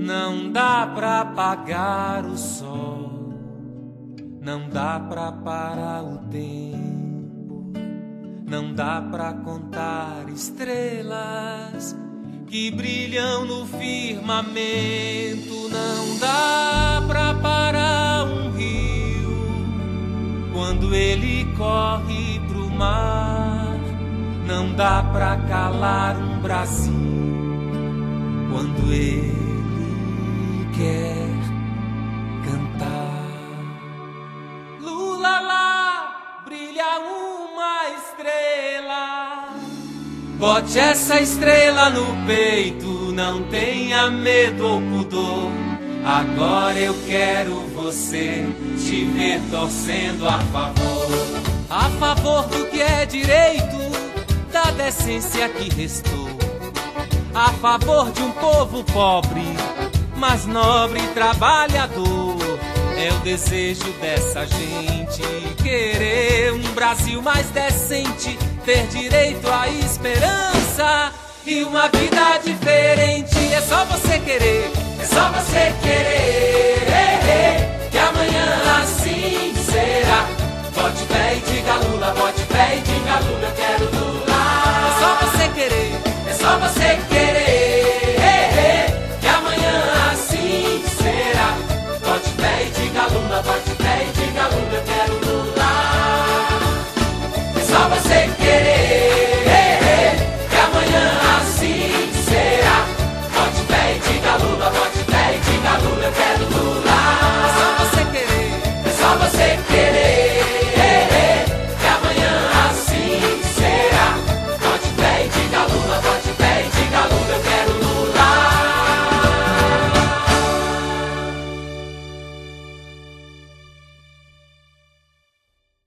Não dá pra apagar o sol, não dá pra parar o tempo, não dá pra contar estrelas que brilham no firmamento, não dá pra parar um rio quando ele corre pro mar, não dá pra calar um Brasil quando ele Bote essa estrela no peito, não tenha medo ou pudor. Agora eu quero você te ver torcendo a favor. A favor do que é direito, da decência que restou. A favor de um povo pobre mas nobre trabalhador. É o desejo dessa gente querer um Brasil mais decente, ter direito à esperança e uma vida diferente. É só você querer, é só você querer. Que amanhã assim será. Bote pé e diga Lula, bote pé e diga Lula. California.